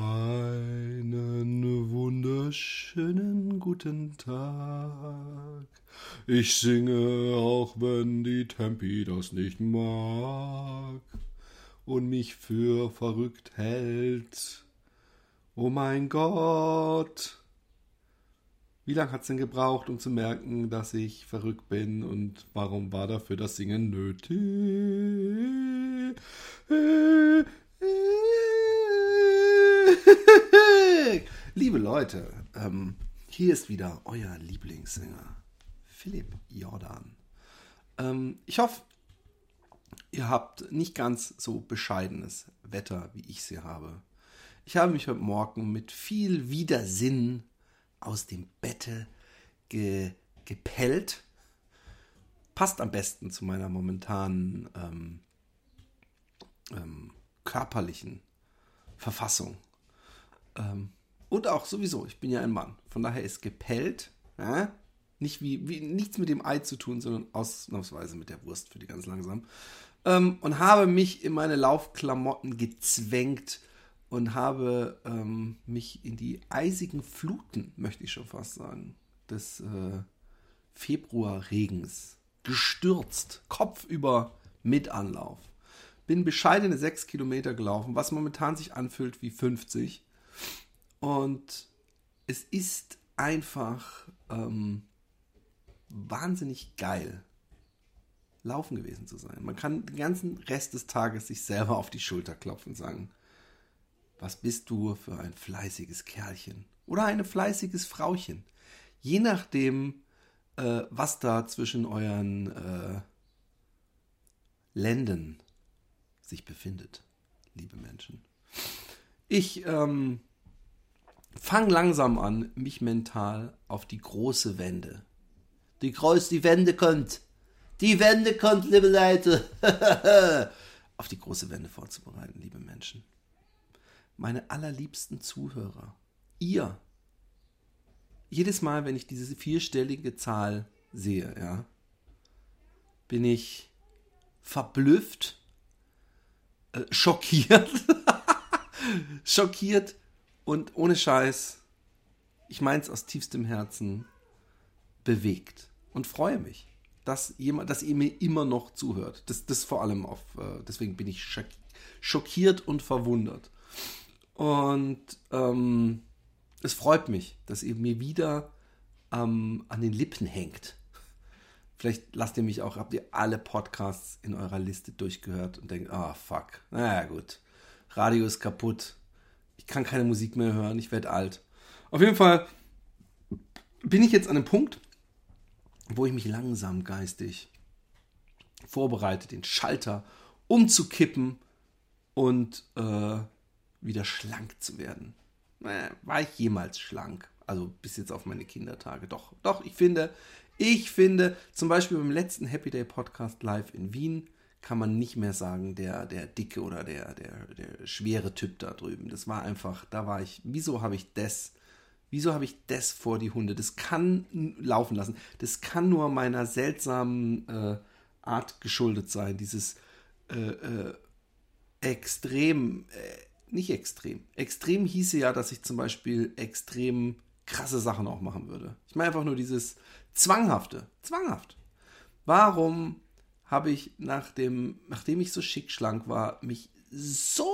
Einen wunderschönen guten Tag. Ich singe, auch wenn die Tempi das nicht mag und mich für verrückt hält. Oh mein Gott. Wie lange hat es denn gebraucht, um zu merken, dass ich verrückt bin und warum war dafür das Singen nötig? Liebe Leute, ähm, hier ist wieder euer Lieblingssänger, Philipp Jordan. Ähm, ich hoffe, ihr habt nicht ganz so bescheidenes Wetter, wie ich sie habe. Ich habe mich heute Morgen mit viel Widersinn aus dem Bette ge gepellt. Passt am besten zu meiner momentanen ähm, ähm, körperlichen Verfassung. Ähm, und auch sowieso, ich bin ja ein Mann. Von daher ist gepellt, ja, nicht wie, wie, nichts mit dem Ei zu tun, sondern ausnahmsweise mit der Wurst für die ganz langsam. Ähm, und habe mich in meine Laufklamotten gezwängt und habe ähm, mich in die eisigen Fluten, möchte ich schon fast sagen, des äh, Februarregens gestürzt, kopfüber mit Anlauf. Bin bescheidene sechs Kilometer gelaufen, was momentan sich anfühlt wie 50. Und es ist einfach ähm, wahnsinnig geil, laufen gewesen zu sein. Man kann den ganzen Rest des Tages sich selber auf die Schulter klopfen und sagen, was bist du für ein fleißiges Kerlchen oder ein fleißiges Frauchen. Je nachdem, äh, was da zwischen euren äh, Lenden sich befindet, liebe Menschen. Ich ähm, fange langsam an, mich mental auf die große Wende. Die groß, die Wende kommt. Die Wende kommt, liebe Leute. auf die große Wende vorzubereiten, liebe Menschen meine allerliebsten Zuhörer, ihr, jedes Mal, wenn ich diese vierstellige Zahl sehe, ja, bin ich verblüfft, äh, schockiert, schockiert und ohne Scheiß, ich meine es aus tiefstem Herzen, bewegt und freue mich, dass, jemand, dass ihr mir immer noch zuhört. Das, das vor allem auf, äh, deswegen bin ich schockiert und verwundert. Und ähm, es freut mich, dass ihr mir wieder ähm, an den Lippen hängt. Vielleicht lasst ihr mich auch, habt ihr alle Podcasts in eurer Liste durchgehört und denkt, ah, oh, fuck, naja, gut. Radio ist kaputt. Ich kann keine Musik mehr hören, ich werde alt. Auf jeden Fall bin ich jetzt an einem Punkt, wo ich mich langsam geistig vorbereite, den Schalter umzukippen und äh, wieder schlank zu werden. Naja, war ich jemals schlank? Also bis jetzt auf meine Kindertage. Doch, doch, ich finde, ich finde, zum Beispiel beim letzten Happy Day Podcast live in Wien kann man nicht mehr sagen, der, der dicke oder der, der, der schwere Typ da drüben. Das war einfach, da war ich, wieso habe ich das, wieso habe ich das vor die Hunde? Das kann laufen lassen. Das kann nur meiner seltsamen äh, Art geschuldet sein. Dieses äh, äh, extrem, äh, nicht extrem. Extrem hieße ja, dass ich zum Beispiel extrem krasse Sachen auch machen würde. Ich meine einfach nur dieses Zwanghafte. Zwanghaft. Warum habe ich nach dem, nachdem ich so schick schlank war, mich so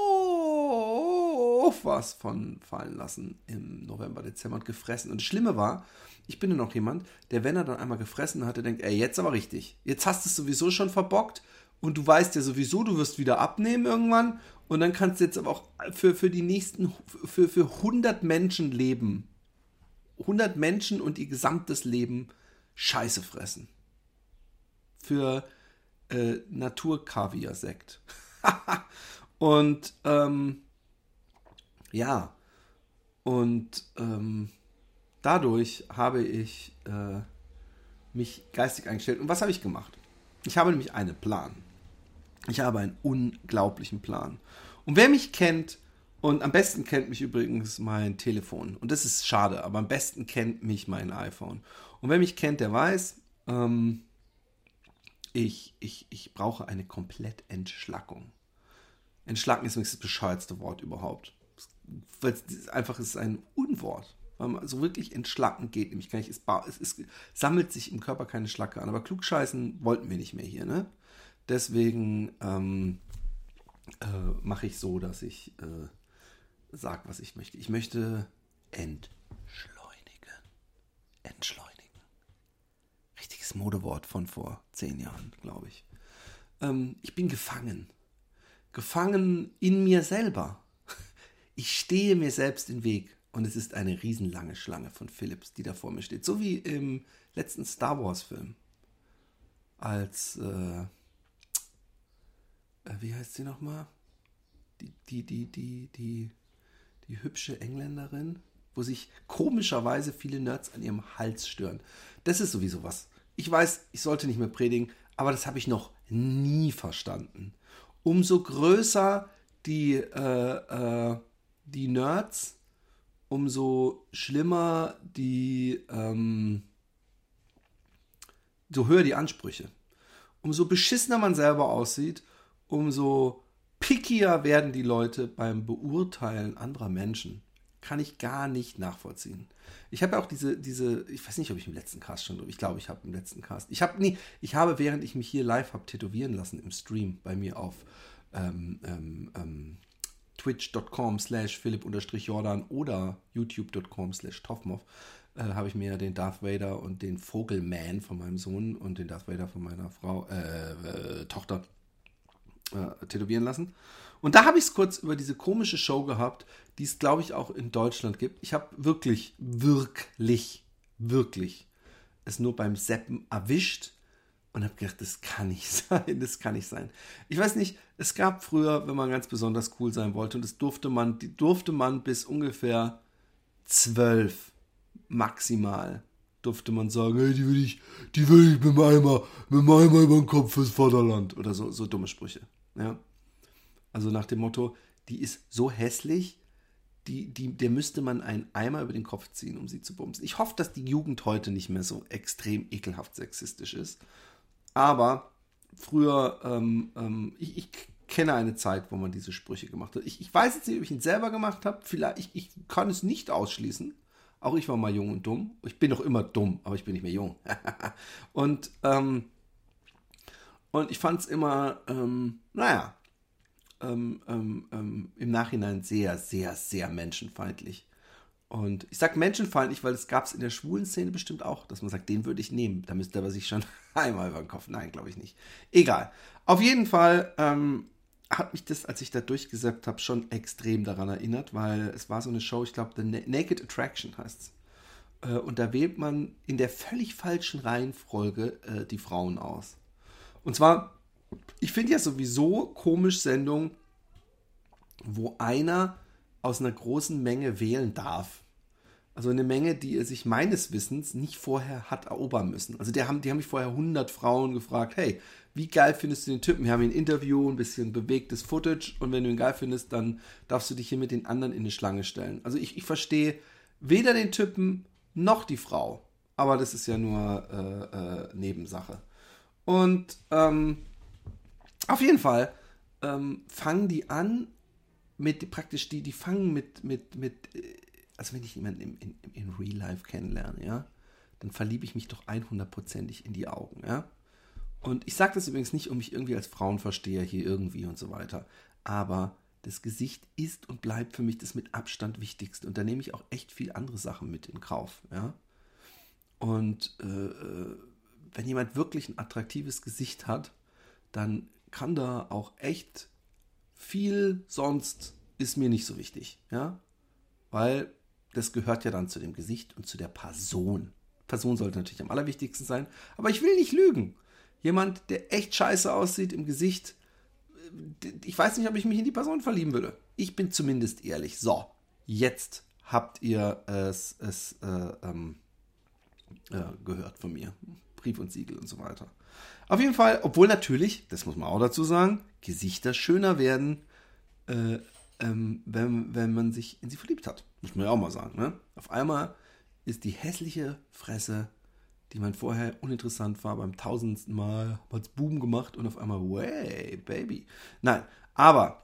was von fallen lassen im November, Dezember und gefressen. Und das Schlimme war, ich bin ja noch jemand, der, wenn er dann einmal gefressen hatte, denkt, ey, jetzt aber richtig. Jetzt hast du es sowieso schon verbockt und du weißt ja sowieso, du wirst wieder abnehmen irgendwann und dann kannst du jetzt aber auch für, für die nächsten, für, für 100 Menschen leben. 100 Menschen und ihr gesamtes Leben Scheiße fressen. Für äh, Naturkaviar-Sekt. und ähm, ja, und ähm, dadurch habe ich äh, mich geistig eingestellt. Und was habe ich gemacht? Ich habe nämlich einen Plan. Ich habe einen unglaublichen Plan. Und wer mich kennt, und am besten kennt mich übrigens mein Telefon. Und das ist schade, aber am besten kennt mich mein iPhone. Und wer mich kennt, der weiß, ähm, ich, ich, ich brauche eine Komplettentschlackung. Entschlacken ist das bescheuertste Wort überhaupt. Weil es einfach ist ein Unwort. Weil man so wirklich entschlacken geht nämlich gar nicht. Es, es, es, sammelt sich im Körper keine Schlacke an. Aber klugscheißen wollten wir nicht mehr hier, ne? Deswegen ähm, äh, mache ich so, dass ich äh, sage, was ich möchte. Ich möchte entschleunigen. Entschleunigen. Richtiges Modewort von vor zehn Jahren, glaube ich. Ähm, ich bin gefangen. Gefangen in mir selber. Ich stehe mir selbst den Weg. Und es ist eine riesenlange Schlange von Philips, die da vor mir steht. So wie im letzten Star Wars-Film. Als äh, äh, wie heißt sie nochmal? Die, die, die, die, die, die hübsche Engländerin, wo sich komischerweise viele Nerds an ihrem Hals stören. Das ist sowieso was. Ich weiß, ich sollte nicht mehr predigen, aber das habe ich noch nie verstanden. Umso größer die, äh, äh, die Nerds, umso schlimmer die, ähm, so höher die Ansprüche. Umso beschissener man selber aussieht, umso pickier werden die Leute beim Beurteilen anderer Menschen. Kann ich gar nicht nachvollziehen. Ich habe auch diese, diese, ich weiß nicht, ob ich im letzten Cast schon, ich glaube, ich habe im letzten Cast. Ich habe nie, ich habe, während ich mich hier live habe tätowieren lassen im Stream bei mir auf ähm, ähm, ähm, twitch.com slash philipp-jordan oder youtube.com slash toffmoff, äh, habe ich mir den Darth Vader und den Vogelman von meinem Sohn und den Darth Vader von meiner Frau, äh, äh, Tochter äh, tätowieren lassen. Und da habe ich es kurz über diese komische Show gehabt, die es, glaube ich, auch in Deutschland gibt. Ich habe wirklich, wirklich, wirklich es nur beim Seppen erwischt und habe gedacht, das kann nicht sein, das kann nicht sein. Ich weiß nicht, es gab früher, wenn man ganz besonders cool sein wollte, und das durfte man, die durfte man bis ungefähr zwölf maximal durfte man sagen, hey, die will ich, die will ich mit dem Eimer, mit dem Eimer über den Kopf fürs Vaterland. Oder so, so dumme Sprüche. Ja. Also nach dem Motto, die ist so hässlich, die, die, der müsste man einen Eimer über den Kopf ziehen, um sie zu bumsen. Ich hoffe, dass die Jugend heute nicht mehr so extrem ekelhaft sexistisch ist. Aber früher, ähm, ähm, ich, ich, kenne eine Zeit, wo man diese Sprüche gemacht hat. Ich, ich weiß jetzt nicht, ob ich ihn selber gemacht habe. Vielleicht, ich, ich kann es nicht ausschließen. Auch ich war mal jung und dumm. Ich bin doch immer dumm, aber ich bin nicht mehr jung. und, ähm, und ich fand es immer, ähm, naja, ähm, ähm, ähm, im Nachhinein sehr, sehr, sehr menschenfeindlich. Und ich sage menschenfeindlich, weil es gab es in der schwulen Szene bestimmt auch, dass man sagt, den würde ich nehmen. Da müsste aber sich schon einmal über den Kopf. Nein, glaube ich nicht. Egal. Auf jeden Fall ähm, hat mich das, als ich da durchgesappt habe, schon extrem daran erinnert, weil es war so eine Show, ich glaube, The Naked Attraction heißt es. Äh, und da wählt man in der völlig falschen Reihenfolge äh, die Frauen aus. Und zwar, ich finde ja sowieso komisch Sendungen, wo einer aus einer großen Menge wählen darf. Also eine Menge, die er sich meines Wissens nicht vorher hat erobern müssen. Also die haben, die haben mich vorher 100 Frauen gefragt, hey, wie geil findest du den Typen? Wir haben ein Interview, ein bisschen bewegtes Footage und wenn du ihn geil findest, dann darfst du dich hier mit den anderen in eine Schlange stellen. Also ich, ich verstehe weder den Typen noch die Frau. Aber das ist ja nur äh, äh, Nebensache. Und ähm, auf jeden Fall ähm, fangen die an mit praktisch die, die fangen mit, mit, mit, äh, also wenn ich jemanden in, in, in Real Life kennenlerne, ja, dann verliebe ich mich doch 100%ig in die Augen, ja. Und ich sage das übrigens nicht, um mich irgendwie als Frauenversteher hier irgendwie und so weiter. Aber das Gesicht ist und bleibt für mich das mit Abstand wichtigste. Und da nehme ich auch echt viel andere Sachen mit in Kauf. Ja? Und äh, äh, wenn jemand wirklich ein attraktives Gesicht hat, dann kann da auch echt viel sonst ist mir nicht so wichtig. Ja? Weil das gehört ja dann zu dem Gesicht und zu der Person. Person sollte natürlich am allerwichtigsten sein, aber ich will nicht lügen. Jemand, der echt scheiße aussieht im Gesicht, äh, ich weiß nicht, ob ich mich in die Person verlieben würde. Ich bin zumindest ehrlich. So, jetzt habt ihr es, es äh, ähm, äh, gehört von mir. Brief und Siegel und so weiter. Auf jeden Fall, obwohl natürlich, das muss man auch dazu sagen, Gesichter schöner werden, äh, ähm, wenn, wenn man sich in sie verliebt hat. Muss man ja auch mal sagen. Ne? Auf einmal ist die hässliche Fresse die man vorher uninteressant war, beim tausendsten Mal hat es Boom gemacht und auf einmal, way, Baby. Nein, aber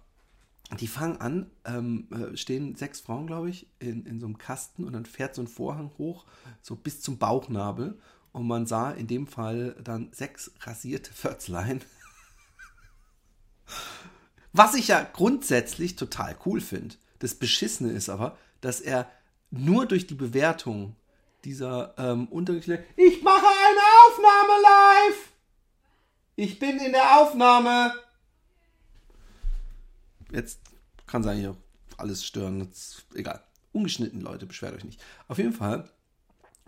die fangen an, ähm, äh, stehen sechs Frauen, glaube ich, in, in so einem Kasten und dann fährt so ein Vorhang hoch, so bis zum Bauchnabel. Und man sah in dem Fall dann sechs rasierte Förzlein. Was ich ja grundsätzlich total cool finde. Das Beschissene ist aber, dass er nur durch die Bewertung dieser ähm, Unterricht. Ich mache eine Aufnahme live! Ich bin in der Aufnahme! Jetzt kann sein, hier alles stören. Jetzt, egal. Ungeschnitten, Leute, beschwert euch nicht. Auf jeden Fall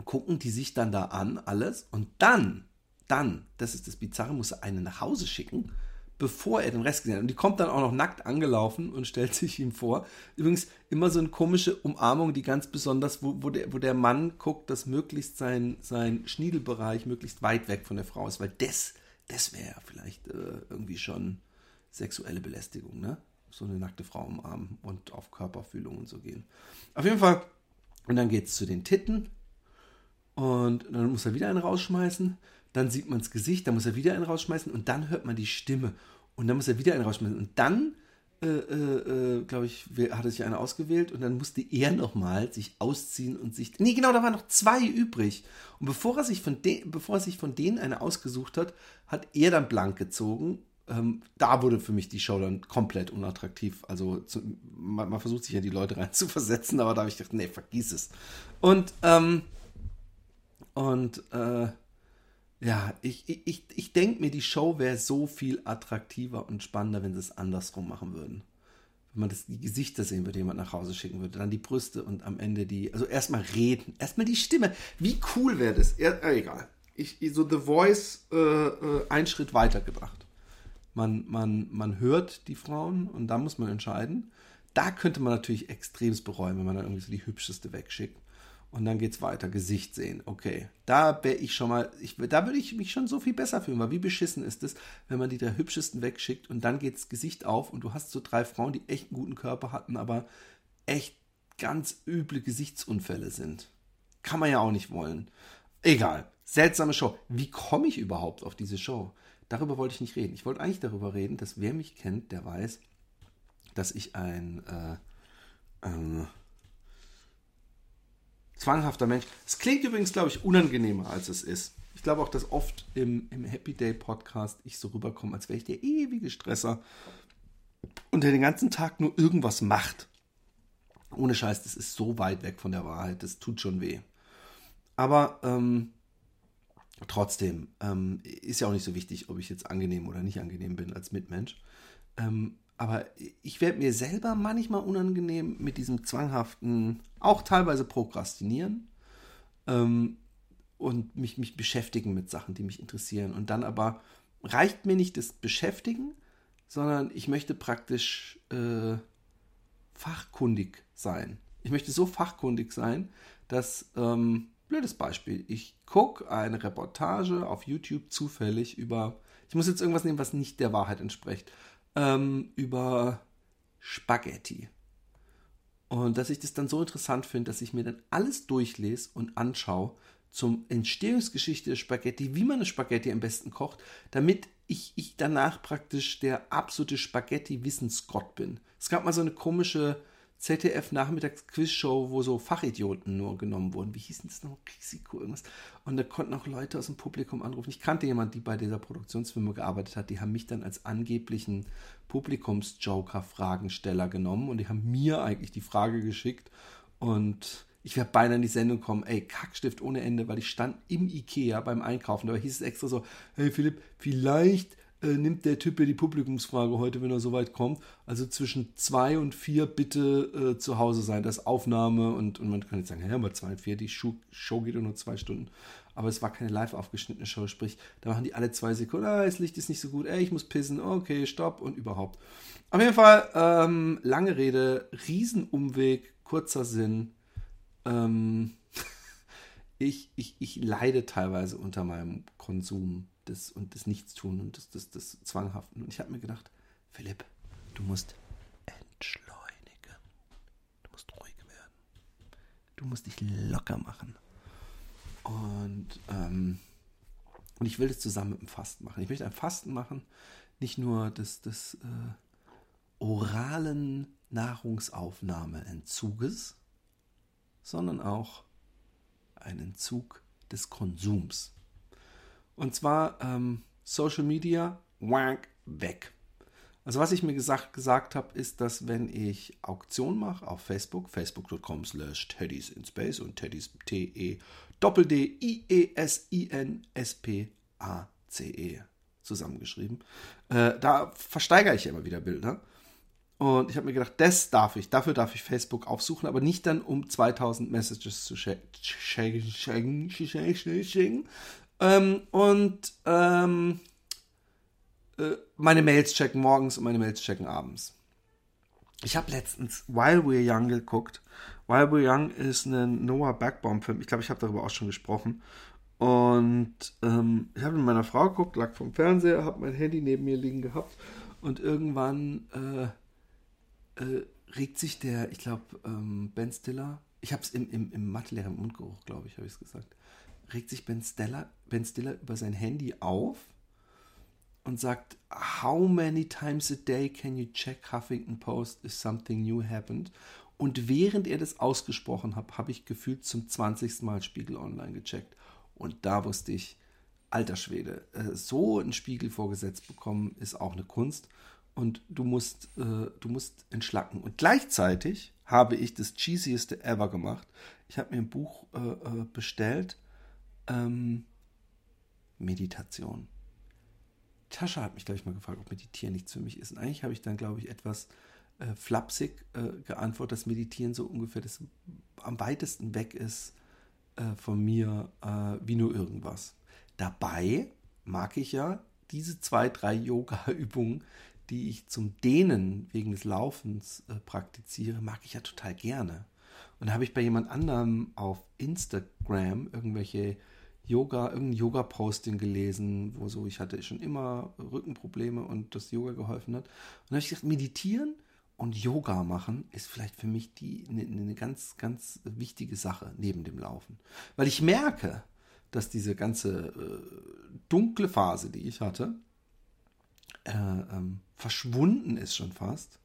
gucken die sich dann da an, alles. Und dann, dann, das ist das Bizarre, muss er einen nach Hause schicken bevor er den Rest gesehen hat. Und die kommt dann auch noch nackt angelaufen und stellt sich ihm vor. Übrigens immer so eine komische Umarmung, die ganz besonders, wo, wo, der, wo der Mann guckt, dass möglichst sein, sein Schniedelbereich möglichst weit weg von der Frau ist, weil das, das wäre ja vielleicht äh, irgendwie schon sexuelle Belästigung, ne? So eine nackte Frau umarmen und auf Körperfühlung und so gehen. Auf jeden Fall, und dann geht es zu den Titten und dann muss er wieder einen rausschmeißen. Dann sieht man das Gesicht, dann muss er wieder einen rausschmeißen und dann hört man die Stimme. Und dann muss er wieder einen rausschmeißen. Und dann, äh, äh, äh glaube ich, hat er sich eine ausgewählt und dann musste er nochmal sich ausziehen und sich, nee genau, da waren noch zwei übrig. Und bevor er sich von, de, bevor er sich von denen eine ausgesucht hat, hat er dann blank gezogen. Ähm, da wurde für mich die Show dann komplett unattraktiv. Also zu, man, man, versucht sich ja die Leute rein zu versetzen, aber da habe ich gedacht, nee, vergiss es. Und ähm, und äh, ja, ich, ich, ich denke mir, die Show wäre so viel attraktiver und spannender, wenn sie es andersrum machen würden. Wenn man das, die Gesichter sehen würde, jemand nach Hause schicken würde, dann die Brüste und am Ende die, also erstmal reden, erstmal die Stimme. Wie cool wäre das? Er, äh, egal. Ich, so The Voice äh, äh, einen Schritt weiter gebracht. Man, man, man hört die Frauen und da muss man entscheiden. Da könnte man natürlich extremst bereuen, wenn man dann irgendwie so die hübscheste wegschickt. Und dann geht es weiter, Gesicht sehen. Okay, da wäre ich schon mal, ich, da würde ich mich schon so viel besser fühlen, weil wie beschissen ist es, wenn man die drei hübschesten wegschickt und dann geht das Gesicht auf und du hast so drei Frauen, die echt einen guten Körper hatten, aber echt ganz üble Gesichtsunfälle sind. Kann man ja auch nicht wollen. Egal, seltsame Show. Wie komme ich überhaupt auf diese Show? Darüber wollte ich nicht reden. Ich wollte eigentlich darüber reden, dass wer mich kennt, der weiß, dass ich ein äh, äh, zwanghafter Mensch. Es klingt übrigens, glaube ich, unangenehmer, als es ist. Ich glaube auch, dass oft im, im Happy Day Podcast ich so rüberkomme, als wäre ich der ewige Stresser und der den ganzen Tag nur irgendwas macht. Ohne Scheiß, das ist so weit weg von der Wahrheit, das tut schon weh. Aber ähm, trotzdem ähm, ist ja auch nicht so wichtig, ob ich jetzt angenehm oder nicht angenehm bin als Mitmensch. Ähm, aber ich werde mir selber manchmal unangenehm mit diesem zwanghaften, auch teilweise Prokrastinieren ähm, und mich, mich beschäftigen mit Sachen, die mich interessieren. Und dann aber reicht mir nicht das Beschäftigen, sondern ich möchte praktisch äh, fachkundig sein. Ich möchte so fachkundig sein, dass, ähm, blödes Beispiel, ich gucke eine Reportage auf YouTube zufällig über, ich muss jetzt irgendwas nehmen, was nicht der Wahrheit entspricht ähm, über Spaghetti. Und dass ich das dann so interessant finde, dass ich mir dann alles durchlese und anschaue zum Entstehungsgeschichte der Spaghetti, wie man eine Spaghetti am besten kocht, damit ich, ich danach praktisch der absolute Spaghetti-Wissensgott bin. Es gab mal so eine komische ZDF-Nachmittags-Quizshow, wo so Fachidioten nur genommen wurden. Wie hieß denn das noch? Risiko irgendwas. Und da konnten auch Leute aus dem Publikum anrufen. Ich kannte jemanden, die bei dieser Produktionsfirma gearbeitet hat. Die haben mich dann als angeblichen Publikumsjoker-Fragensteller genommen und die haben mir eigentlich die Frage geschickt. Und ich wäre beinahe in die Sendung gekommen, ey, Kackstift ohne Ende, weil ich stand im Ikea beim Einkaufen. Da hieß es extra so, hey Philipp, vielleicht äh, nimmt der Typ die Publikumsfrage heute, wenn er so weit kommt. Also zwischen zwei und vier bitte äh, zu Hause sein. Das Aufnahme und, und man kann jetzt sagen, ja, aber zwei und vier, die Show, Show geht nur zwei Stunden. Aber es war keine live aufgeschnittene Show, sprich, da machen die alle zwei Sekunden, ah, das Licht ist nicht so gut, ey, ich muss pissen, okay, stopp und überhaupt. Auf jeden Fall, ähm, lange Rede, Riesenumweg, kurzer Sinn. Ähm, ich, ich, ich leide teilweise unter meinem Konsum des, und des Nichtstun und des, des, des Zwanghaften. Und ich habe mir gedacht, Philipp, du musst entschleunigen. Du musst ruhig werden. Du musst dich locker machen. Und, ähm, und ich will das zusammen mit dem Fasten machen. Ich möchte ein Fasten machen, nicht nur das, das äh, oralen Nahrungsaufnahmeentzuges, sondern auch ein Entzug des Konsums. Und zwar ähm, Social Media, wank, weg. Also was ich mir gesagt, gesagt habe, ist, dass wenn ich Auktion mache auf Facebook, facebook.com slash teddys in space und teddys T-E Doppel-D-I-E-S-I-N-S-P-A-C-E zusammengeschrieben, äh, da versteigere ich immer wieder Bilder. Und ich habe mir gedacht, das darf ich, dafür darf ich Facebook aufsuchen, aber nicht dann, um 2000 Messages zu schicken. Ähm, und ähm, äh, meine Mails checken morgens und meine Mails checken abends. Ich habe letztens While We're Young geguckt. While We're Young ist ein Noah Backbaum-Film. Ich glaube, ich habe darüber auch schon gesprochen. Und ähm, ich habe mit meiner Frau geguckt, lag vom Fernseher, habe mein Handy neben mir liegen gehabt und irgendwann äh, äh, regt sich der, ich glaube, ähm, Ben Stiller, ich habe es im, im, im Mathelehrer im Mundgeruch, glaube ich, habe ich es gesagt, regt sich Ben Stiller, ben Stiller über sein Handy auf und sagt, How many times a day can you check Huffington Post if something new happened? Und während er das ausgesprochen hat, habe ich gefühlt zum 20. Mal Spiegel Online gecheckt. Und da wusste ich, alter Schwede, äh, so einen Spiegel vorgesetzt bekommen, ist auch eine Kunst. Und du musst, äh, du musst entschlacken. Und gleichzeitig habe ich das cheesieste ever gemacht. Ich habe mir ein Buch äh, bestellt. Ähm, Meditation. Tascha hat mich, glaube ich, mal gefragt, ob Meditieren nichts für mich ist. Und eigentlich habe ich dann, glaube ich, etwas äh, flapsig äh, geantwortet, dass Meditieren so ungefähr das am weitesten weg ist äh, von mir äh, wie nur irgendwas. Dabei mag ich ja diese zwei, drei Yoga-Übungen, die ich zum Dehnen wegen des Laufens äh, praktiziere, mag ich ja total gerne. Und da habe ich bei jemand anderem auf Instagram irgendwelche Yoga, irgendein Yoga-Posting gelesen, wo so, ich hatte schon immer Rückenprobleme und das Yoga geholfen hat. Und da habe ich gedacht, meditieren und Yoga machen ist vielleicht für mich die eine, eine ganz, ganz wichtige Sache neben dem Laufen. Weil ich merke, dass diese ganze äh, dunkle Phase, die ich hatte, äh, ähm, verschwunden ist schon fast.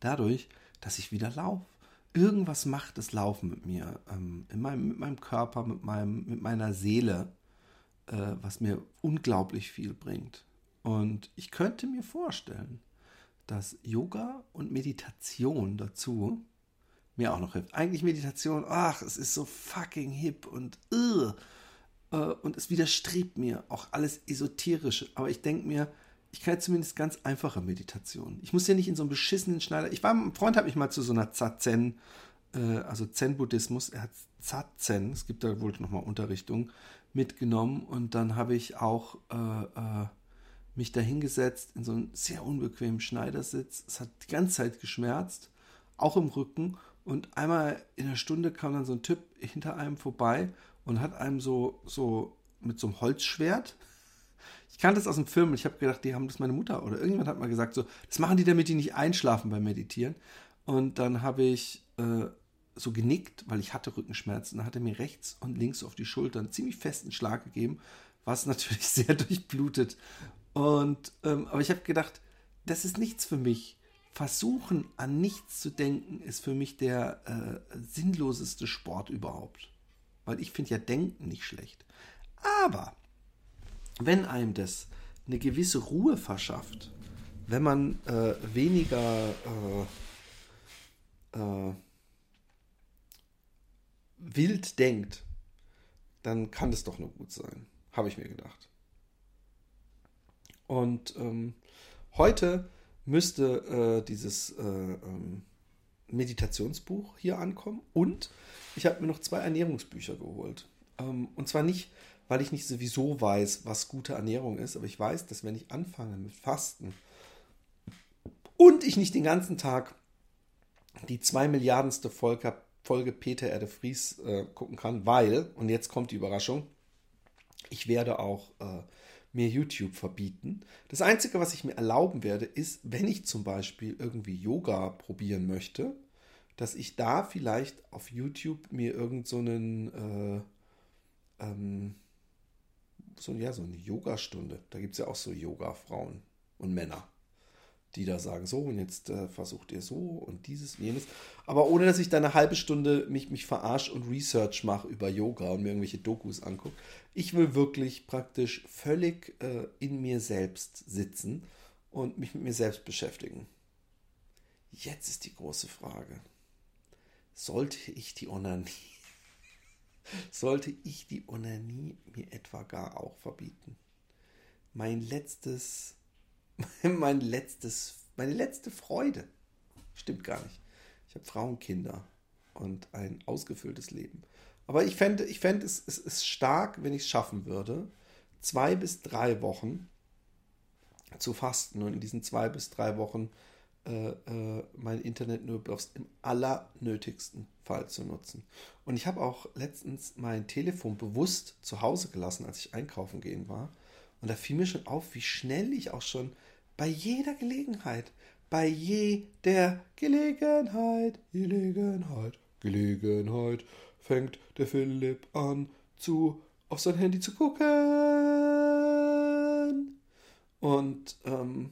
Dadurch, dass ich wieder laufe irgendwas macht das Laufen mit mir, ähm, in meinem, mit meinem Körper, mit, meinem, mit meiner Seele, äh, was mir unglaublich viel bringt. Und ich könnte mir vorstellen, dass Yoga und Meditation dazu mir auch noch hilft. Eigentlich Meditation, ach, es ist so fucking hip und uh, und es widerstrebt mir auch alles Esoterische. Aber ich denke mir, ich kann zumindest ganz einfache Meditationen. Ich muss ja nicht in so einem beschissenen Schneider. Ich war, ein Freund hat mich mal zu so einer Zazen, äh, also Zen-Buddhismus, er hat Zazen, es gibt da wohl nochmal Unterrichtung, mitgenommen und dann habe ich auch äh, äh, mich da hingesetzt in so einen sehr unbequemen Schneidersitz. Es hat die ganze Zeit geschmerzt, auch im Rücken. Und einmal in einer Stunde kam dann so ein Typ hinter einem vorbei und hat einem so, so mit so einem Holzschwert kannte das aus dem Film und ich habe gedacht, die haben das meine Mutter oder irgendjemand hat mal gesagt, so, das machen die, damit die nicht einschlafen beim Meditieren. Und dann habe ich äh, so genickt, weil ich hatte Rückenschmerzen. Dann hat er mir rechts und links auf die Schultern ziemlich festen Schlag gegeben, was natürlich sehr durchblutet. Und ähm, aber ich habe gedacht, das ist nichts für mich. Versuchen an nichts zu denken ist für mich der äh, sinnloseste Sport überhaupt. Weil ich finde ja Denken nicht schlecht. Aber wenn einem das eine gewisse Ruhe verschafft, wenn man äh, weniger äh, äh, wild denkt, dann kann das doch nur gut sein, habe ich mir gedacht. Und ähm, heute müsste äh, dieses äh, ähm, Meditationsbuch hier ankommen und ich habe mir noch zwei Ernährungsbücher geholt. Ähm, und zwar nicht weil ich nicht sowieso weiß, was gute Ernährung ist, aber ich weiß, dass wenn ich anfange mit Fasten und ich nicht den ganzen Tag die zwei Milliardenste Folge, Folge Peter Erde Fries äh, gucken kann, weil, und jetzt kommt die Überraschung, ich werde auch äh, mir YouTube verbieten. Das Einzige, was ich mir erlauben werde, ist, wenn ich zum Beispiel irgendwie Yoga probieren möchte, dass ich da vielleicht auf YouTube mir irgendeinen so äh, ähm, so, ja, so eine Yogastunde. Da gibt es ja auch so Yoga-Frauen und Männer. die da sagen, so und jetzt äh, versucht ihr so und dieses und jenes. Aber ohne, dass ich da eine halbe Stunde mich, mich verarsche und Research mache über Yoga und mir irgendwelche Dokus angucke. Ich will wirklich praktisch völlig äh, in mir selbst sitzen und mich mit mir selbst beschäftigen. Jetzt ist die große Frage. Sollte ich die Onanie, sollte ich die Onanie mir etwa gar auch verbieten? Mein letztes mein letztes, meine letzte Freude. Stimmt gar nicht. Ich habe Frauen, Kinder und ein ausgefülltes Leben. Aber ich fände, ich fände es, es ist stark, wenn ich es schaffen würde, zwei bis drei Wochen zu fasten und in diesen zwei bis drei Wochen äh, äh, mein Internet nur bloß im allernötigsten Fall zu nutzen. Und ich habe auch letztens mein Telefon bewusst zu Hause gelassen, als ich einkaufen gehen war. Und da fiel mir schon auf, wie schnell ich auch schon bei jeder Gelegenheit, bei jeder Gelegenheit, Gelegenheit, Gelegenheit, fängt der Philipp an zu auf sein Handy zu gucken. Und ähm,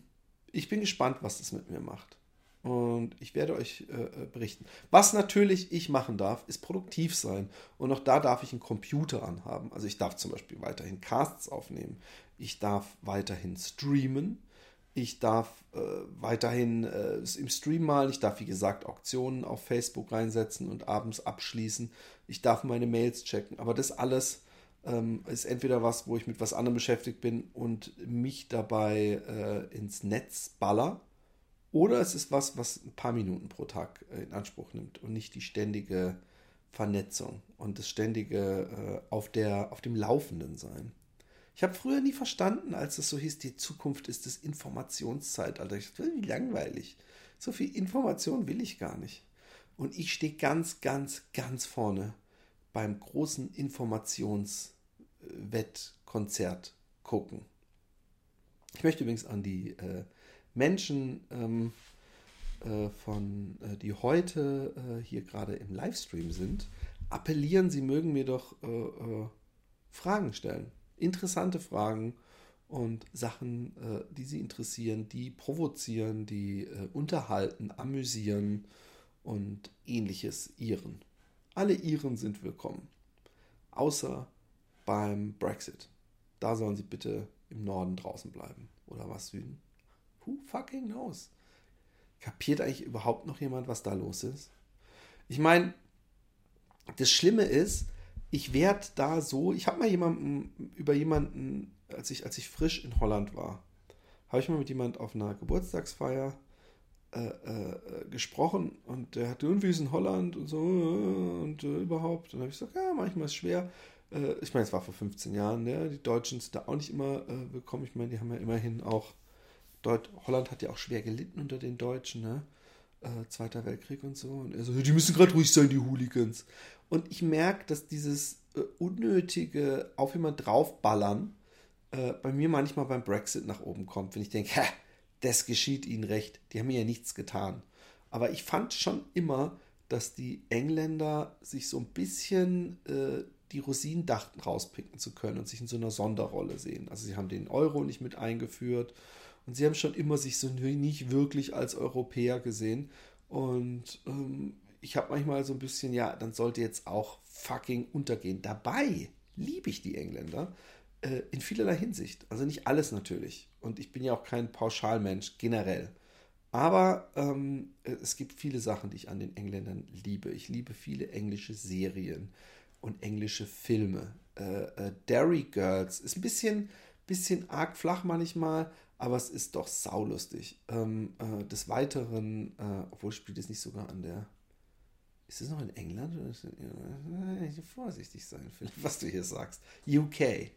ich bin gespannt, was das mit mir macht. Und ich werde euch äh, äh, berichten. Was natürlich ich machen darf, ist produktiv sein. Und auch da darf ich einen Computer anhaben. Also ich darf zum Beispiel weiterhin Casts aufnehmen. Ich darf weiterhin streamen. Ich darf äh, weiterhin äh, im Stream malen. Ich darf, wie gesagt, Auktionen auf Facebook reinsetzen und abends abschließen. Ich darf meine Mails checken. Aber das alles ähm, ist entweder was, wo ich mit was anderem beschäftigt bin und mich dabei äh, ins Netz baller. Oder es ist was, was ein paar Minuten pro Tag äh, in Anspruch nimmt und nicht die ständige Vernetzung und das ständige äh, auf, der, auf dem Laufenden sein. Ich habe früher nie verstanden, als es so hieß, die Zukunft ist das Informationszeitalter. Ich dachte, wie langweilig. So viel Information will ich gar nicht. Und ich stehe ganz, ganz, ganz vorne beim großen Informationswettkonzert gucken. Ich möchte übrigens an die äh, Menschen ähm, äh, von, äh, die heute äh, hier gerade im Livestream sind, appellieren, sie mögen mir doch äh, äh, Fragen stellen interessante Fragen und Sachen, die sie interessieren, die provozieren, die unterhalten, amüsieren und ähnliches Iren. Alle Iren sind willkommen. Außer beim Brexit. Da sollen sie bitte im Norden draußen bleiben. Oder was, Süden? Who fucking knows? Kapiert eigentlich überhaupt noch jemand, was da los ist? Ich meine, das Schlimme ist, ich werde da so, ich habe mal jemanden, über jemanden, als ich, als ich frisch in Holland war, habe ich mal mit jemand auf einer Geburtstagsfeier äh, äh, gesprochen und der hat irgendwie ist in Holland und so und äh, überhaupt. Und dann habe ich gesagt, ja, manchmal ist es schwer. Äh, ich meine, es war vor 15 Jahren, ne? die Deutschen sind da auch nicht immer äh, willkommen. Ich meine, die haben ja immerhin auch, Deut Holland hat ja auch schwer gelitten unter den Deutschen, ne? Äh, Zweiter Weltkrieg und so. Und er so, die müssen gerade ruhig sein, die Hooligans. Und ich merke, dass dieses äh, unnötige auf jemand draufballern äh, bei mir manchmal beim Brexit nach oben kommt, wenn ich denke, hä, das geschieht ihnen recht. Die haben mir ja nichts getan. Aber ich fand schon immer, dass die Engländer sich so ein bisschen äh, die Rosinen dachten, rauspicken zu können und sich in so einer Sonderrolle sehen. Also sie haben den Euro nicht mit eingeführt und sie haben schon immer sich so nicht wirklich als Europäer gesehen. Und ähm, ich habe manchmal so ein bisschen, ja, dann sollte jetzt auch fucking untergehen. Dabei liebe ich die Engländer äh, in vielerlei Hinsicht. Also nicht alles natürlich. Und ich bin ja auch kein Pauschalmensch generell. Aber ähm, es gibt viele Sachen, die ich an den Engländern liebe. Ich liebe viele englische Serien und englische Filme. Äh, äh, Derry Girls ist ein bisschen, bisschen arg flach manchmal, aber es ist doch saulustig. Ähm, äh, des Weiteren, äh, obwohl spielt es nicht sogar an der ist es noch in England? Oder vorsichtig sein, was du hier sagst. UK.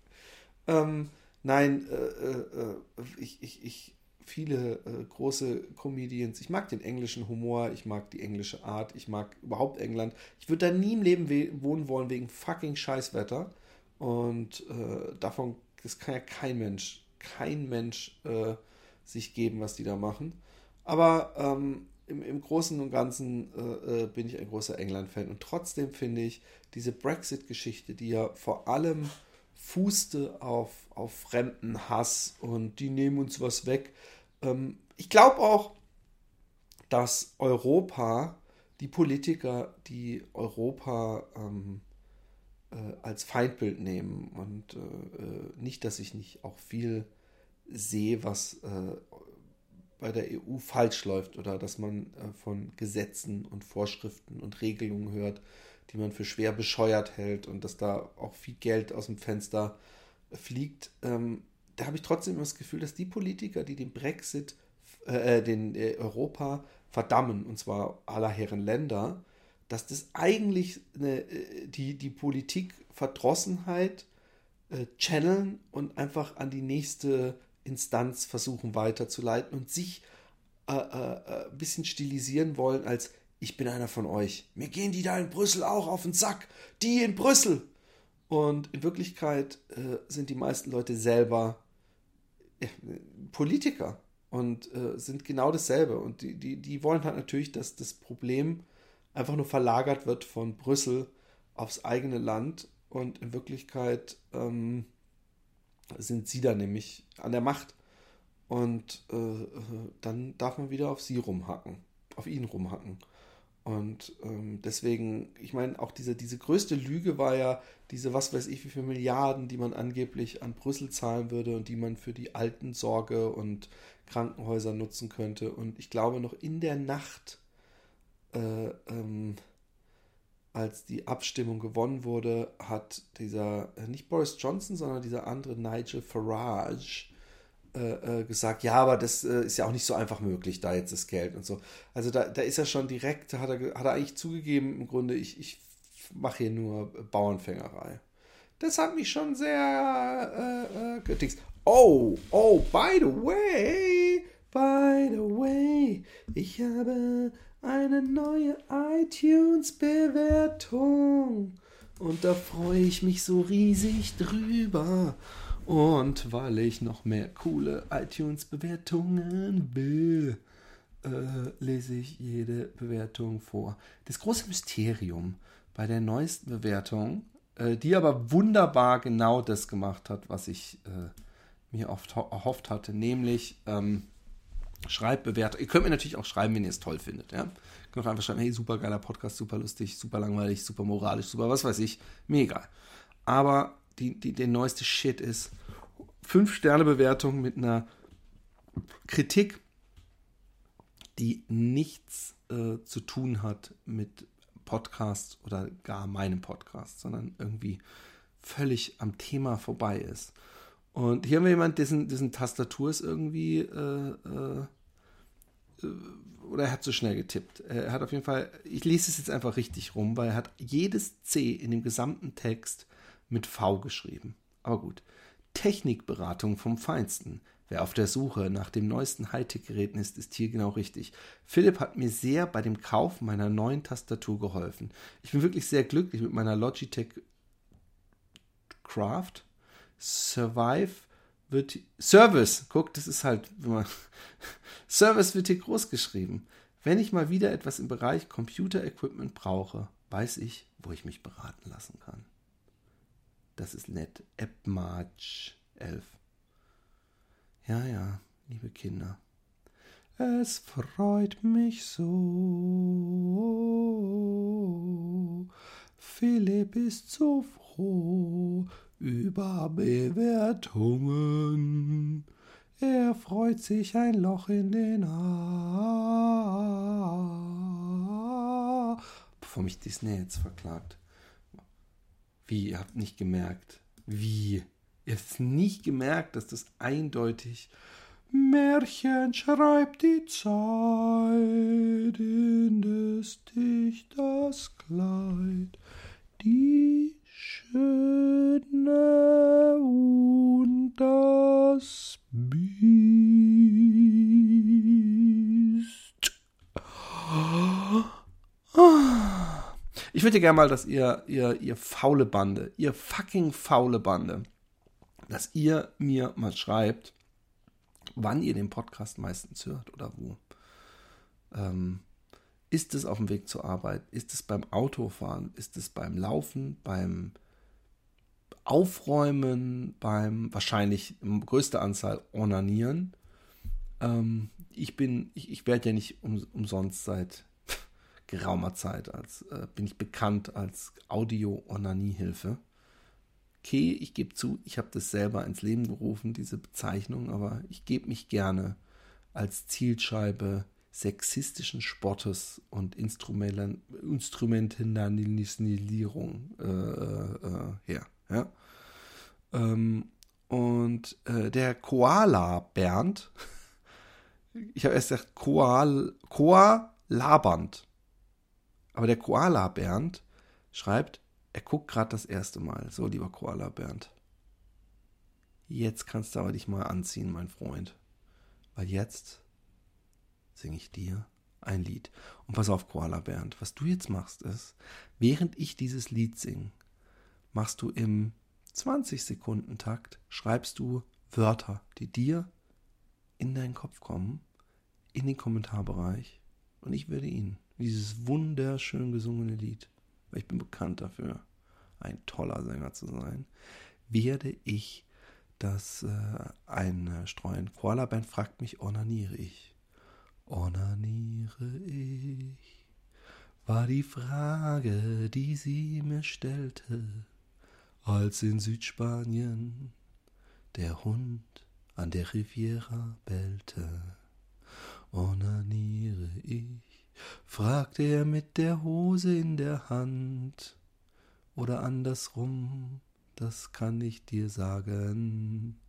Ähm, nein, äh, äh, ich, ich, ich, viele äh, große Comedians. Ich mag den englischen Humor, ich mag die englische Art, ich mag überhaupt England. Ich würde da nie im Leben wohnen wollen wegen fucking Scheißwetter. Und äh, davon, das kann ja kein Mensch, kein Mensch äh, sich geben, was die da machen. Aber ähm, im, im Großen und Ganzen äh, äh, bin ich ein großer England-Fan. Und trotzdem finde ich diese Brexit-Geschichte, die ja vor allem fußte auf, auf fremden Hass und die nehmen uns was weg. Ähm, ich glaube auch, dass Europa, die Politiker, die Europa ähm, äh, als Feindbild nehmen und äh, äh nicht, dass ich nicht auch viel sehe, was äh, bei der EU falsch läuft oder dass man äh, von Gesetzen und Vorschriften und Regelungen hört, die man für schwer bescheuert hält und dass da auch viel Geld aus dem Fenster fliegt. Ähm, da habe ich trotzdem das Gefühl, dass die Politiker, die den Brexit, äh, äh, den äh, Europa verdammen, und zwar aller Herren Länder, dass das eigentlich eine, äh, die, die Politikverdrossenheit äh, channeln und einfach an die nächste Instanz versuchen weiterzuleiten und sich äh, äh, ein bisschen stilisieren wollen als ich bin einer von euch. Mir gehen die da in Brüssel auch auf den Sack. Die in Brüssel. Und in Wirklichkeit äh, sind die meisten Leute selber äh, Politiker und äh, sind genau dasselbe. Und die, die, die wollen halt natürlich, dass das Problem einfach nur verlagert wird von Brüssel aufs eigene Land. Und in Wirklichkeit ähm, sind sie da nämlich an der Macht. Und äh, äh dann darf man wieder auf sie rumhacken, auf ihn rumhacken. Und ähm, deswegen, ich meine, auch diese, diese größte Lüge war ja diese, was weiß ich, wie viele Milliarden, die man angeblich an Brüssel zahlen würde und die man für die Altensorge und Krankenhäuser nutzen könnte. Und ich glaube, noch in der Nacht, äh, ähm, als die Abstimmung gewonnen wurde, hat dieser, äh, nicht Boris Johnson, sondern dieser andere Nigel Farage, äh, äh, gesagt, ja, aber das äh, ist ja auch nicht so einfach möglich, da jetzt das Geld und so. Also da, da ist er schon direkt, hat er, hat er eigentlich zugegeben, im Grunde, ich, ich mache hier nur Bauernfängerei. Das hat mich schon sehr äh, äh, gedings. Oh, oh, by the way, by the way, ich habe eine neue iTunes-Bewertung. Und da freue ich mich so riesig drüber. Und weil ich noch mehr coole iTunes-Bewertungen will, äh, lese ich jede Bewertung vor. Das große Mysterium bei der neuesten Bewertung, äh, die aber wunderbar genau das gemacht hat, was ich äh, mir oft erhofft hatte, nämlich ähm, Schreibbewertung. Ihr könnt mir natürlich auch schreiben, wenn ihr es toll findet. Ja? Ihr könnt auch einfach schreiben, hey, super geiler Podcast, super lustig, super langweilig, super moralisch, super was weiß ich. Mir egal. Aber die, die, der neueste Shit ist, 5-Sterne-Bewertung mit einer Kritik, die nichts äh, zu tun hat mit Podcast oder gar meinem Podcast, sondern irgendwie völlig am Thema vorbei ist. Und hier haben wir jemanden, dessen, dessen Tastatur ist irgendwie äh, äh, oder er hat zu schnell getippt. Er hat auf jeden Fall, ich lese es jetzt einfach richtig rum, weil er hat jedes C in dem gesamten Text mit V geschrieben. Aber gut. Technikberatung vom Feinsten. Wer auf der Suche nach dem neuesten Hightech-Geräten ist, ist hier genau richtig. Philipp hat mir sehr bei dem Kauf meiner neuen Tastatur geholfen. Ich bin wirklich sehr glücklich mit meiner Logitech Craft. Survive wird Service. Guck, das ist halt Service wird hier groß geschrieben. Wenn ich mal wieder etwas im Bereich Computer Equipment brauche, weiß ich, wo ich mich beraten lassen kann. Das ist nett. AppMarch 11. Ja, ja, liebe Kinder. Es freut mich so. Philipp ist so froh über Bewertungen. Er freut sich ein Loch in den Haar. Bevor mich Disney jetzt verklagt. Wie, ihr habt nicht gemerkt? Wie? Ihr habt nicht gemerkt, dass das eindeutig Märchen schreibt die Zeit in des Dichters Kleid, die Schöne und das Biest. Ich würde gerne mal, dass ihr, ihr, ihr faule Bande, ihr fucking faule Bande, dass ihr mir mal schreibt, wann ihr den Podcast meistens hört oder wo. Ähm, ist es auf dem Weg zur Arbeit? Ist es beim Autofahren? Ist es beim Laufen? Beim Aufräumen? Beim wahrscheinlich größte Anzahl Ornanieren? Ähm, ich bin, ich, ich werde ja nicht um, umsonst seit geraumer Zeit als äh, bin ich bekannt als Audio-Onanie-Hilfe. Okay, ich gebe zu, ich habe das selber ins Leben gerufen, diese Bezeichnung, aber ich gebe mich gerne als Zielscheibe sexistischen Sportes und Instrumentalisierung äh, äh, her. Ja? Ähm, und äh, der Koala Bernd, ich habe erst gesagt Koal, Koalaband, aber der Koala Bernd schreibt, er guckt gerade das erste Mal. So, lieber Koala Bernd. Jetzt kannst du aber dich mal anziehen, mein Freund. Weil jetzt singe ich dir ein Lied. Und pass auf, Koala Bernd, was du jetzt machst ist, während ich dieses Lied singe, machst du im 20 Sekunden Takt, schreibst du Wörter, die dir in deinen Kopf kommen, in den Kommentarbereich. Und ich werde ihn, dieses wunderschön gesungene Lied, weil ich bin bekannt dafür, ein toller Sänger zu sein, werde ich das äh, einstreuen. Koala Band fragt mich, onaniere ich? Onaniere ich? War die Frage, die sie mir stellte, als in Südspanien der Hund an der Riviera bellte. Onaniere ich? fragte er mit der Hose in der Hand. Oder andersrum, das kann ich dir sagen.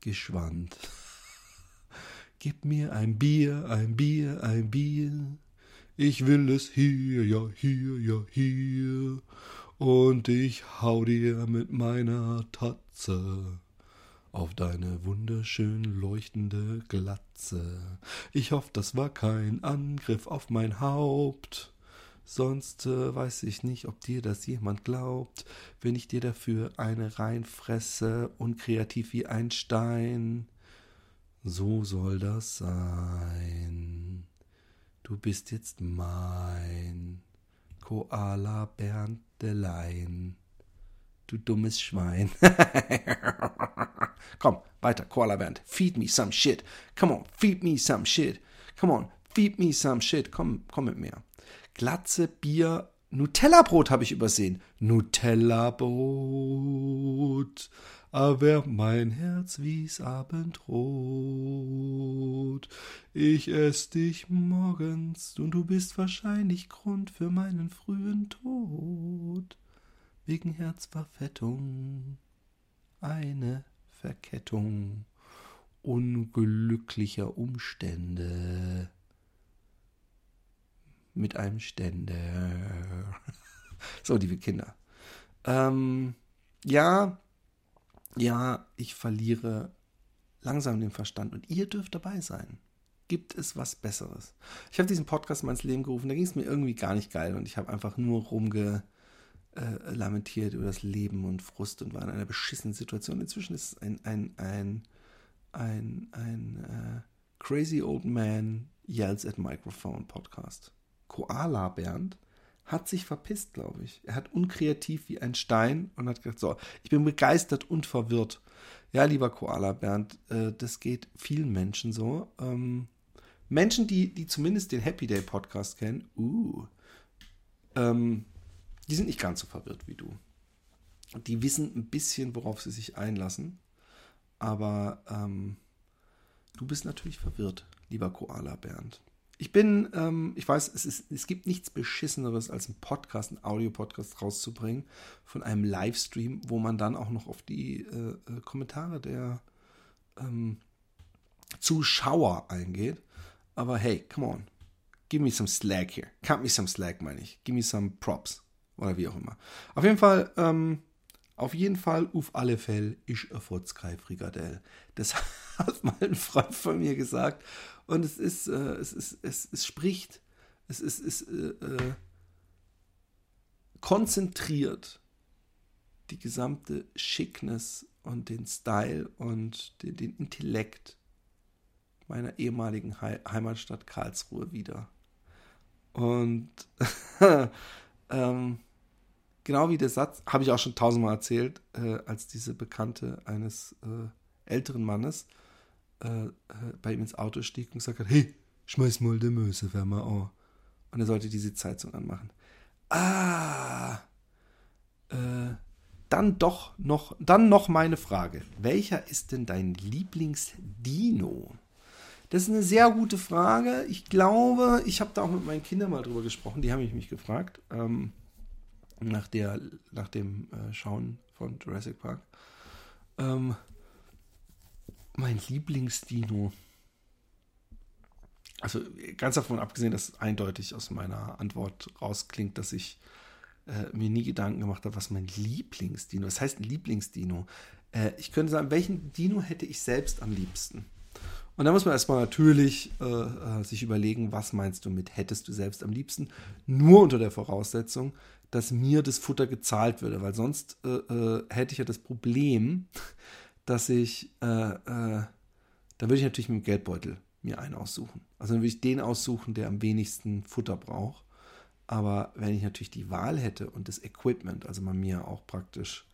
Geschwand. Gib mir ein Bier, ein Bier, ein Bier. Ich will es hier, ja, hier, ja, hier. Und ich hau dir mit meiner Tatze auf deine wunderschön leuchtende Glatze. Ich hoff, das war kein Angriff auf mein Haupt. Sonst äh, weiß ich nicht, ob dir das jemand glaubt, wenn ich dir dafür eine reinfresse, unkreativ wie ein Stein. So soll das sein. Du bist jetzt mein Koala Bernd de Lein. Du dummes Schwein. Komm, weiter, Koala Band. Feed me some shit. Come on, feed me some shit. Come on, feed me some shit. Komm, komm mit mir. Glatze, Bier, Nutella-Brot habe ich übersehen. Nutella-Brot, aber mein Herz wie's Abendrot. Ich ess dich morgens und du bist wahrscheinlich Grund für meinen frühen Tod. Wegen Herzverfettung, eine Verkettung unglücklicher Umstände mit einem Ständer. so, liebe Kinder. Ähm, ja, ja, ich verliere langsam den Verstand und ihr dürft dabei sein. Gibt es was Besseres? Ich habe diesen Podcast mal ins Leben gerufen, da ging es mir irgendwie gar nicht geil und ich habe einfach nur rumge äh, lamentiert über das Leben und Frust und war in einer beschissenen Situation. Inzwischen ist es ein, ein, ein, ein, ein äh, Crazy Old Man Yells at Microphone Podcast. Koala Bernd hat sich verpisst, glaube ich. Er hat unkreativ wie ein Stein und hat gesagt, so, ich bin begeistert und verwirrt. Ja, lieber Koala Bernd, äh, das geht vielen Menschen so. Ähm, Menschen, die, die zumindest den Happy Day Podcast kennen, uh, ähm, die sind nicht ganz so verwirrt wie du. Die wissen ein bisschen, worauf sie sich einlassen. Aber ähm, du bist natürlich verwirrt, lieber Koala Bernd. Ich bin, ähm, ich weiß, es, ist, es gibt nichts Beschisseneres, als einen Podcast, einen Audiopodcast rauszubringen von einem Livestream, wo man dann auch noch auf die äh, äh, Kommentare der ähm, Zuschauer eingeht. Aber hey, come on. Give me some slack here. Cut me some slack, meine ich. Give me some props. Oder wie auch immer. Auf jeden Fall, ähm, auf jeden Fall, auf alle Fälle, ich erfolgsreich Frikadell. Das hat mal ein Freund von mir gesagt. Und es ist, äh, es ist, es, es spricht, es ist, es äh, äh, konzentriert die gesamte Schickness und den Style und den, den Intellekt meiner ehemaligen He Heimatstadt Karlsruhe wieder. Und ähm, genau wie der Satz, habe ich auch schon tausendmal erzählt, äh, als diese Bekannte eines äh, älteren Mannes äh, bei ihm ins Auto stieg und gesagt hat, hey, schmeiß mal die Mösewärmer an. Und er sollte diese Zeitung anmachen. Ah, äh, dann doch noch, dann noch meine Frage. Welcher ist denn dein Lieblingsdino? Das ist eine sehr gute Frage. Ich glaube, ich habe da auch mit meinen Kindern mal drüber gesprochen. Die haben mich, gefragt, ähm, nach, der, nach dem äh, Schauen von Jurassic Park. Ähm, mein Lieblingsdino. Also ganz davon abgesehen, dass eindeutig aus meiner Antwort rausklingt, dass ich äh, mir nie Gedanken gemacht habe, was mein Lieblingsdino ist. Das heißt ein Lieblingsdino. Äh, ich könnte sagen, welchen Dino hätte ich selbst am liebsten? Und da muss man erstmal natürlich äh, äh, sich überlegen, was meinst du mit hättest du selbst am liebsten? Nur unter der Voraussetzung, dass mir das Futter gezahlt würde, weil sonst äh, äh hätte ich ja das Problem, dass ich, äh, äh, da würde ich natürlich mit dem Geldbeutel mir einen aussuchen. Also dann würde ich den aussuchen, der am wenigsten Futter braucht. Aber wenn ich natürlich die Wahl hätte und das Equipment, also man mir auch praktisch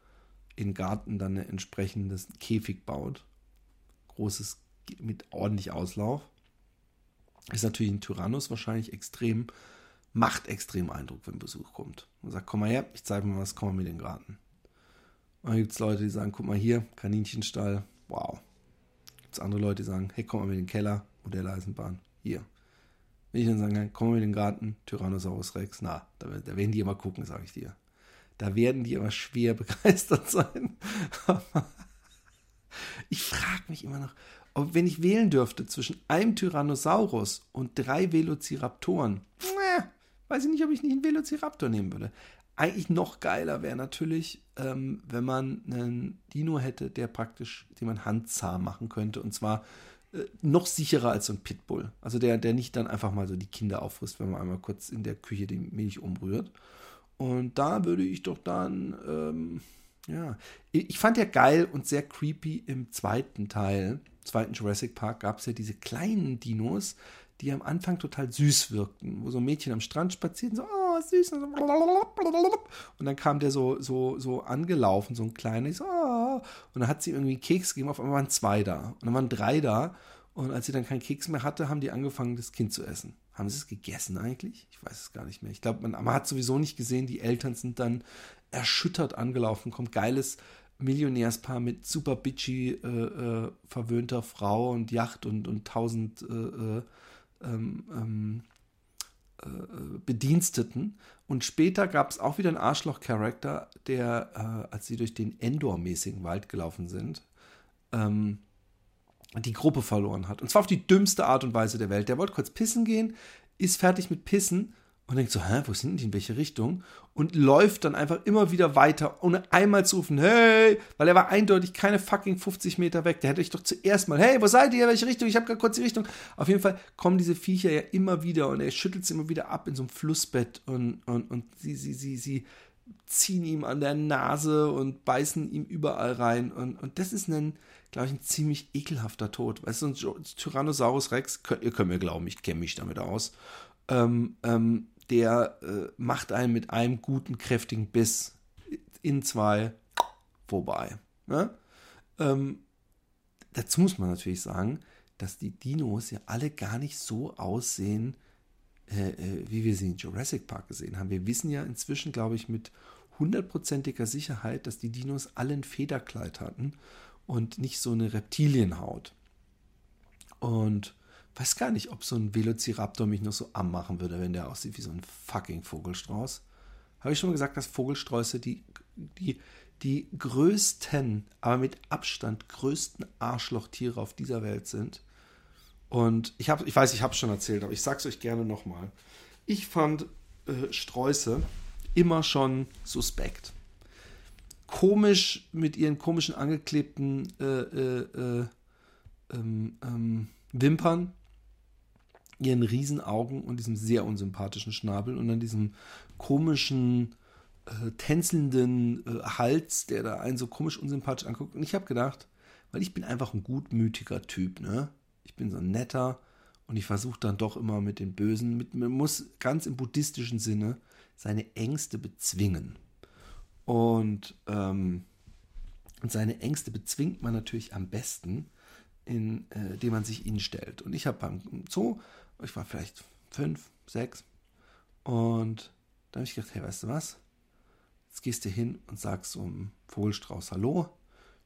in Garten dann ein entsprechendes Käfig baut, großes mit ordentlich Auslauf, ist natürlich ein Tyrannus wahrscheinlich extrem, macht extrem Eindruck, wenn Besuch kommt. Und sagt, komm mal her, ich zeige mir was, komm mal mit in den Garten. Und dann gibt es Leute, die sagen, guck mal hier, Kaninchenstall, wow. Gibt es andere Leute, die sagen, hey, komm mal mit in den Keller, Modelleisenbahn, hier. Wenn ich dann sagen komm mal mit in den Garten, Tyrannosaurus Rex, na, da, da werden die immer gucken, sage ich dir. Da werden die immer schwer begeistert sein. ich frage mich immer noch, ob wenn ich wählen dürfte zwischen einem Tyrannosaurus und drei Velociraptoren, weiß ich nicht, ob ich nicht einen Velociraptor nehmen würde. Eigentlich noch geiler wäre natürlich, ähm, wenn man einen Dino hätte, der praktisch, den man handzahm machen könnte. Und zwar äh, noch sicherer als so ein Pitbull. Also der, der nicht dann einfach mal so die Kinder auffrisst, wenn man einmal kurz in der Küche die Milch umrührt. Und da würde ich doch dann, ähm, ja, ich fand ja geil und sehr creepy im zweiten Teil, zweiten Jurassic Park, gab es ja diese kleinen Dinos, die am Anfang total süß wirkten, wo so ein Mädchen am Strand spazieren, so, oh, süß, und, und dann kam der so, so, so angelaufen, so ein kleiner, ich so, oh, und dann hat sie irgendwie einen Keks gegeben, auf einmal waren zwei da, und dann waren drei da, und als sie dann keinen Keks mehr hatte, haben die angefangen, das Kind zu essen. Haben sie es gegessen eigentlich? Ich weiß es gar nicht mehr. Ich glaube, man, man, hat sowieso nicht gesehen, die Eltern sind dann erschüttert angelaufen, kommt geiles Millionärspaar mit super bitchy äh, äh, verwöhnter Frau und Yacht und, und tausend äh, äh ähm, ähm, äh, Bediensteten. Und später gab es auch wieder einen Arschloch-Charakter, der, äh, als sie durch den Endor-mäßigen Wald gelaufen sind, ähm, die Gruppe verloren hat. Und zwar auf die dümmste Art und Weise der Welt. Der wollte kurz pissen gehen, ist fertig mit Pissen und denkt so, hä, wo sind die, in welche Richtung? Und läuft dann einfach immer wieder weiter, ohne einmal zu rufen, hey, weil er war eindeutig keine fucking 50 Meter weg. Der hätte ich doch zuerst mal, hey, wo seid ihr, welche Richtung? Ich habe gerade kurz die Richtung. Auf jeden Fall kommen diese Viecher ja immer wieder und er schüttelt sie immer wieder ab in so einem Flussbett und, und, und sie, sie, sie, sie ziehen ihm an der Nase und beißen ihm überall rein. Und, und das ist ein, glaube ich, ein ziemlich ekelhafter Tod. Weißt du, ein Tyrannosaurus Rex, könnt, ihr könnt mir glauben, ich kenne mich damit aus. Ähm, ähm, der äh, macht einen mit einem guten, kräftigen Biss in zwei vorbei. Ne? Ähm, dazu muss man natürlich sagen, dass die Dinos ja alle gar nicht so aussehen, äh, äh, wie wir sie in Jurassic Park gesehen haben. Wir wissen ja inzwischen, glaube ich, mit hundertprozentiger Sicherheit, dass die Dinos alle ein Federkleid hatten und nicht so eine Reptilienhaut. Und weiß gar nicht, ob so ein Velociraptor mich noch so anmachen würde, wenn der aussieht wie so ein fucking Vogelstrauß. Habe ich schon mal gesagt, dass Vogelsträuße die, die, die größten, aber mit Abstand größten Arschlochtiere auf dieser Welt sind. Und ich, hab, ich weiß, ich habe es schon erzählt, aber ich sage es euch gerne nochmal. Ich fand äh, Sträuße immer schon suspekt. Komisch mit ihren komischen angeklebten äh, äh, äh ähm, ähm, Wimpern ihren Riesenaugen und diesem sehr unsympathischen Schnabel und dann diesem komischen, äh, tänzelnden äh, Hals, der da einen so komisch unsympathisch anguckt. Und ich habe gedacht, weil ich bin einfach ein gutmütiger Typ, ne? Ich bin so ein netter und ich versuche dann doch immer mit den Bösen, mit, man muss ganz im buddhistischen Sinne seine Ängste bezwingen. Und, ähm, seine Ängste bezwingt man natürlich am besten, äh, dem man sich ihnen stellt. Und ich habe beim Zoo, ich war vielleicht fünf, sechs, und da habe ich gedacht, hey, weißt du was? Jetzt gehst du hin und sagst so Vogelstrauß Hallo,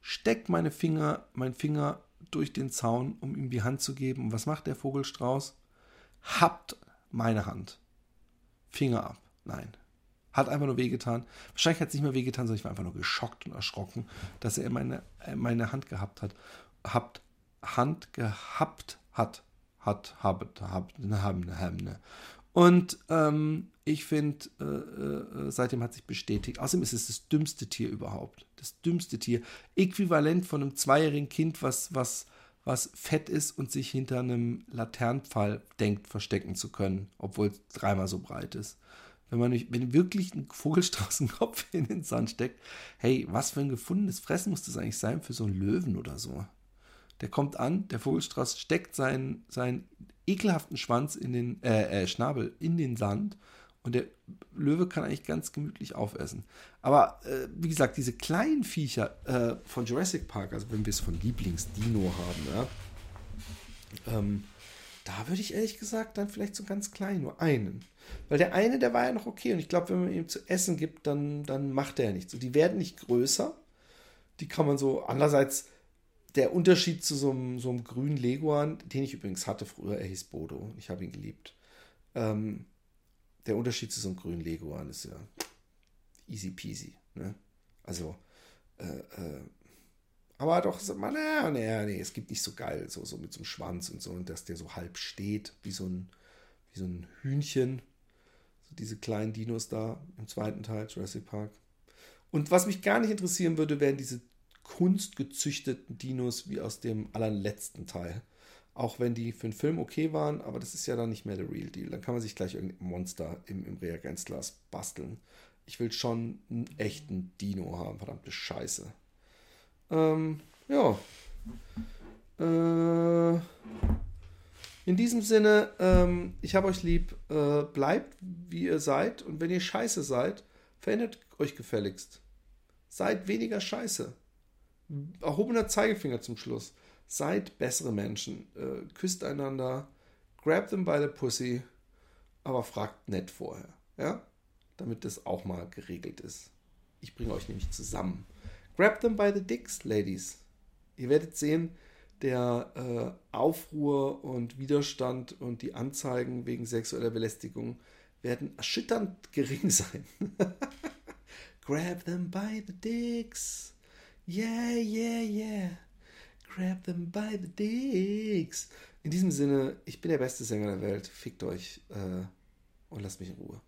steck meine Finger, mein Finger durch den Zaun, um ihm die Hand zu geben. Und was macht der Vogelstrauß? Habt meine Hand. Finger ab. Nein. Hat einfach nur wehgetan. Wahrscheinlich hat es nicht mehr wehgetan, sondern ich war einfach nur geschockt und erschrocken, dass er meine, äh, meine Hand gehabt hat. Habt Hand gehabt hat. Hat, habet, habt, haben, haben, ne. Und ähm, ich finde, äh, äh, seitdem hat sich bestätigt. Außerdem ist es das dümmste Tier überhaupt. Das dümmste Tier. Äquivalent von einem zweijährigen Kind, was, was, was fett ist und sich hinter einem Laternenpfahl denkt, verstecken zu können, obwohl es dreimal so breit ist. Wenn man wenn wirklich ein Vogelstraußenkopf in den Sand steckt, hey, was für ein gefundenes Fressen muss das eigentlich sein für so einen Löwen oder so? Der kommt an, der Vogelstrauß steckt seinen, seinen ekelhaften Schwanz in den, äh, äh, Schnabel in den Sand und der Löwe kann eigentlich ganz gemütlich aufessen. Aber äh, wie gesagt, diese kleinen Viecher äh, von Jurassic Park, also wenn wir es von Lieblingsdino haben, ja, ähm, da würde ich ehrlich gesagt dann vielleicht so ganz klein, nur einen. Weil der eine, der war ja noch okay. Und ich glaube, wenn man ihm zu essen gibt, dann, dann macht er ja nichts. Und die werden nicht größer. Die kann man so, andererseits, der Unterschied zu so einem, so einem grünen Leguan, den ich übrigens hatte früher, er hieß Bodo. Ich habe ihn geliebt. Ähm, der Unterschied zu so einem grünen Leguan ist ja easy peasy. Ne? Also, äh, äh, aber doch, man, naja, naja, nee, es gibt nicht so geil, so, so mit so einem Schwanz und so, und dass der so halb steht, wie so ein, wie so ein Hühnchen. So diese kleinen Dinos da im zweiten Teil, Jurassic Park. Und was mich gar nicht interessieren würde, wären diese kunstgezüchteten Dinos wie aus dem allerletzten Teil. Auch wenn die für den Film okay waren, aber das ist ja dann nicht mehr der Real Deal. Dann kann man sich gleich irgendein Monster im, im Reagenzglas basteln. Ich will schon einen echten Dino haben, verdammte Scheiße. Ähm, ja. Äh, in diesem Sinne, ähm, ich habe euch lieb. Äh, bleibt, wie ihr seid. Und wenn ihr scheiße seid, verändert euch gefälligst. Seid weniger scheiße. Erhobener Zeigefinger zum Schluss. Seid bessere Menschen. Äh, küsst einander. Grab them by the pussy. Aber fragt nett vorher. Ja? Damit das auch mal geregelt ist. Ich bringe euch nämlich zusammen. Grab them by the dicks, Ladies. Ihr werdet sehen, der äh, Aufruhr und Widerstand und die Anzeigen wegen sexueller Belästigung werden erschütternd gering sein. Grab them by the dicks. Yeah, yeah, yeah. Grab them by the dicks. In diesem Sinne, ich bin der beste Sänger der Welt. Fickt euch äh, und lasst mich in Ruhe.